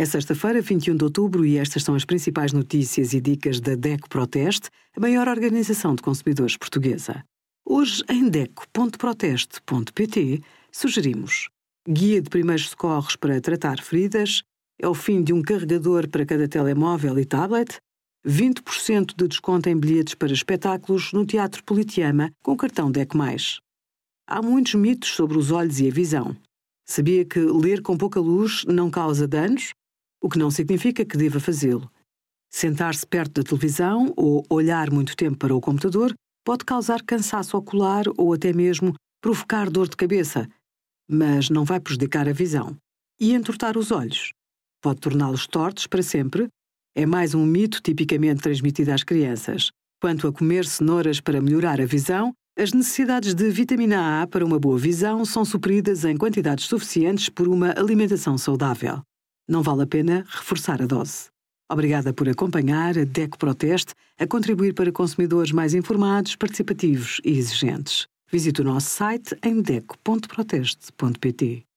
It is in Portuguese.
É sexta-feira, 21 de outubro, e estas são as principais notícias e dicas da DECO Proteste, a maior organização de consumidores portuguesa. Hoje, em DECO.proteste.pt, sugerimos guia de primeiros socorros para tratar feridas, é o fim de um carregador para cada telemóvel e tablet, 20% de desconto em bilhetes para espetáculos no Teatro Politeama com cartão DECO+. Há muitos mitos sobre os olhos e a visão. Sabia que ler com pouca luz não causa danos? O que não significa que deva fazê-lo. Sentar-se perto da televisão ou olhar muito tempo para o computador pode causar cansaço ocular ou até mesmo provocar dor de cabeça, mas não vai prejudicar a visão. E entortar os olhos? Pode torná-los tortos para sempre? É mais um mito tipicamente transmitido às crianças. Quanto a comer cenouras para melhorar a visão, as necessidades de vitamina A para uma boa visão são supridas em quantidades suficientes por uma alimentação saudável não vale a pena reforçar a dose. Obrigada por acompanhar a DECO Proteste a contribuir para consumidores mais informados, participativos e exigentes. Visite o nosso site em deco.proteste.pt.